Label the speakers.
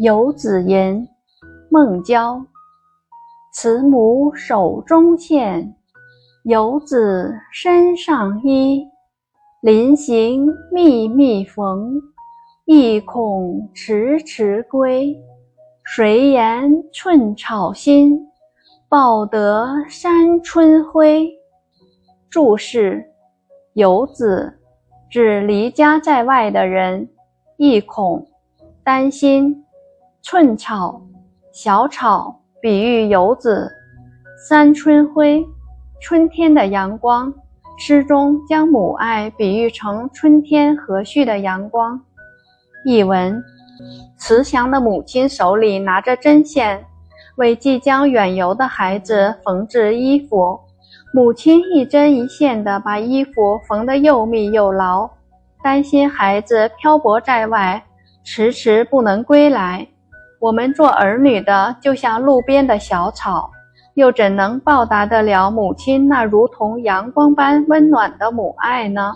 Speaker 1: 游子吟，孟郊。慈母手中线，游子身上衣。临行密密缝，意恐迟迟归。谁言寸草心，报得三春晖。注释：游子指离家在外的人，意恐担心。寸草，小草，比喻游子。三春晖，春天的阳光。诗中将母爱比喻成春天和煦的阳光。译文：慈祥的母亲手里拿着针线，为即将远游的孩子缝制衣服。母亲一针一线地把衣服缝得又密又牢，担心孩子漂泊在外，迟迟不能归来。我们做儿女的，就像路边的小草，又怎能报答得了母亲那如同阳光般温暖的母爱呢？